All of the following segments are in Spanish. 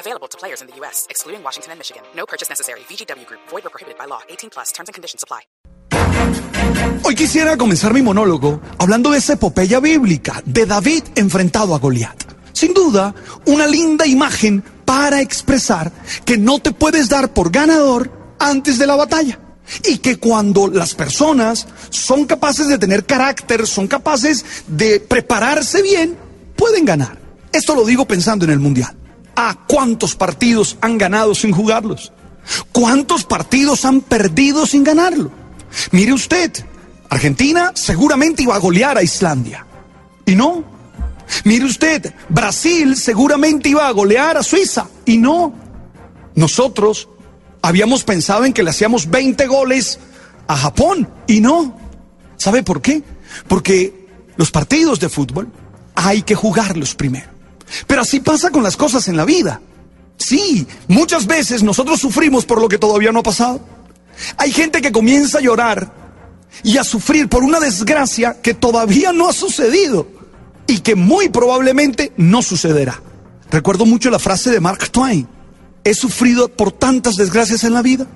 Available to players in the U.S., excluding Washington and Michigan. No purchase necessary. VGW Group. Void or prohibited by law. 18 plus. Terms and conditions apply. Hoy quisiera comenzar mi monólogo hablando de esa epopeya bíblica de David enfrentado a Goliat. Sin duda, una linda imagen para expresar que no te puedes dar por ganador antes de la batalla. Y que cuando las personas son capaces de tener carácter, son capaces de prepararse bien, pueden ganar. Esto lo digo pensando en el Mundial. ¿A cuántos partidos han ganado sin jugarlos? ¿Cuántos partidos han perdido sin ganarlo? Mire usted, Argentina seguramente iba a golear a Islandia. Y no. Mire usted, Brasil seguramente iba a golear a Suiza. Y no. Nosotros habíamos pensado en que le hacíamos 20 goles a Japón. Y no. ¿Sabe por qué? Porque los partidos de fútbol hay que jugarlos primero. Pero así pasa con las cosas en la vida. Sí, muchas veces nosotros sufrimos por lo que todavía no ha pasado. Hay gente que comienza a llorar y a sufrir por una desgracia que todavía no ha sucedido y que muy probablemente no sucederá. Recuerdo mucho la frase de Mark Twain. He sufrido por tantas desgracias en la vida.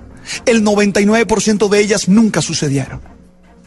El 99% de ellas nunca sucedieron.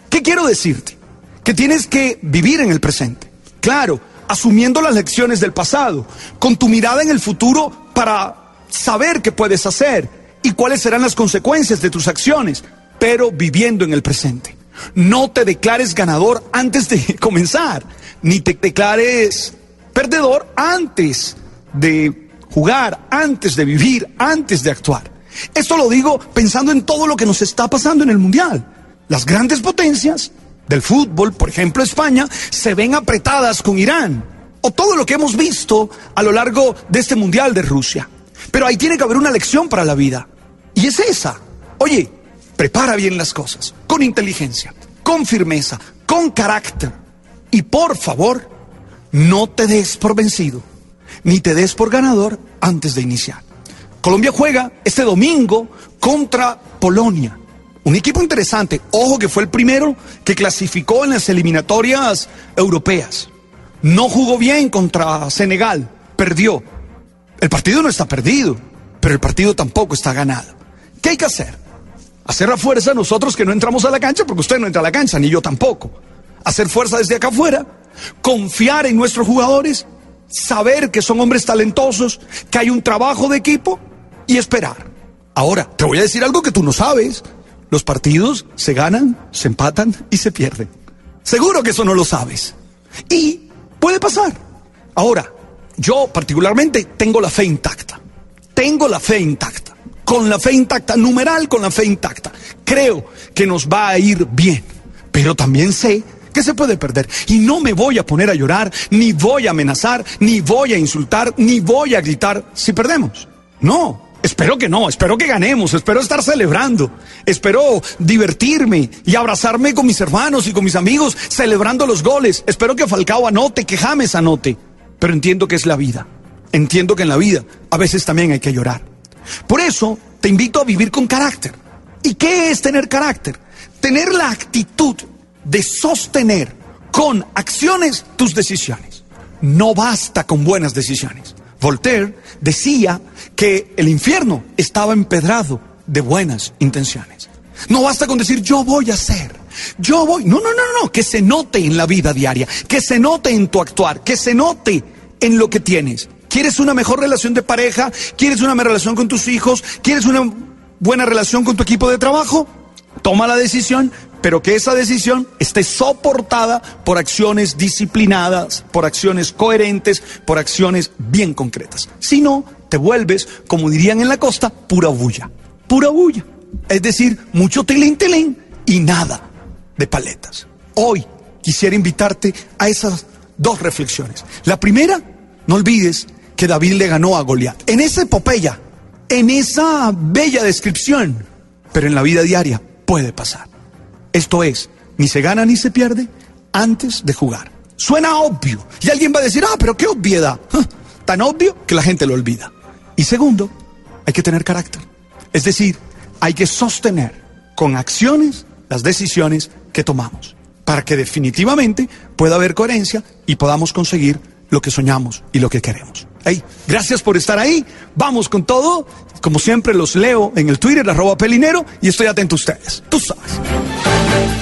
¿Qué quiero decirte? Que tienes que vivir en el presente. Claro, asumiendo las lecciones del pasado, con tu mirada en el futuro para saber qué puedes hacer y cuáles serán las consecuencias de tus acciones, pero viviendo en el presente. No te declares ganador antes de comenzar, ni te declares perdedor antes de jugar, antes de vivir, antes de actuar. Esto lo digo pensando en todo lo que nos está pasando en el Mundial. Las grandes potencias del fútbol, por ejemplo España, se ven apretadas con Irán. O todo lo que hemos visto a lo largo de este Mundial de Rusia. Pero ahí tiene que haber una lección para la vida. Y es esa. Oye, prepara bien las cosas, con inteligencia, con firmeza, con carácter. Y por favor, no te des por vencido, ni te des por ganador antes de iniciar. Colombia juega este domingo contra Polonia. Un equipo interesante. Ojo que fue el primero que clasificó en las eliminatorias europeas. No jugó bien contra Senegal. Perdió. El partido no está perdido, pero el partido tampoco está ganado. ¿Qué hay que hacer? Hacer la fuerza nosotros que no entramos a la cancha, porque usted no entra a la cancha, ni yo tampoco. Hacer fuerza desde acá afuera, confiar en nuestros jugadores, saber que son hombres talentosos, que hay un trabajo de equipo y esperar. Ahora, te voy a decir algo que tú no sabes. Los partidos se ganan, se empatan y se pierden. Seguro que eso no lo sabes. Y puede pasar. Ahora, yo particularmente tengo la fe intacta. Tengo la fe intacta. Con la fe intacta, numeral con la fe intacta. Creo que nos va a ir bien. Pero también sé que se puede perder. Y no me voy a poner a llorar, ni voy a amenazar, ni voy a insultar, ni voy a gritar si perdemos. No, Espero que no, espero que ganemos, espero estar celebrando, espero divertirme y abrazarme con mis hermanos y con mis amigos celebrando los goles. Espero que Falcao anote, que James anote. Pero entiendo que es la vida. Entiendo que en la vida a veces también hay que llorar. Por eso te invito a vivir con carácter. ¿Y qué es tener carácter? Tener la actitud de sostener con acciones tus decisiones. No basta con buenas decisiones. Voltaire decía que el infierno estaba empedrado de buenas intenciones. No basta con decir yo voy a hacer, yo voy. No, no, no, no, que se note en la vida diaria, que se note en tu actuar, que se note en lo que tienes. ¿Quieres una mejor relación de pareja? ¿Quieres una mejor relación con tus hijos? ¿Quieres una buena relación con tu equipo de trabajo? Toma la decisión, pero que esa decisión esté soportada por acciones disciplinadas, por acciones coherentes, por acciones bien concretas. Si no, te vuelves, como dirían en la costa, pura bulla. Pura bulla. Es decir, mucho tilín tilín y nada de paletas. Hoy quisiera invitarte a esas dos reflexiones. La primera, no olvides que David le ganó a Goliat. En esa epopeya, en esa bella descripción, pero en la vida diaria puede pasar. Esto es, ni se gana ni se pierde antes de jugar. Suena obvio. Y alguien va a decir, ah, pero qué obviedad. Tan obvio que la gente lo olvida. Y segundo, hay que tener carácter. Es decir, hay que sostener con acciones las decisiones que tomamos para que definitivamente pueda haber coherencia y podamos conseguir lo que soñamos y lo que queremos. Hey, gracias por estar ahí. Vamos con todo. Como siempre, los leo en el Twitter, arroba pelinero, y estoy atento a ustedes. Tú sabes.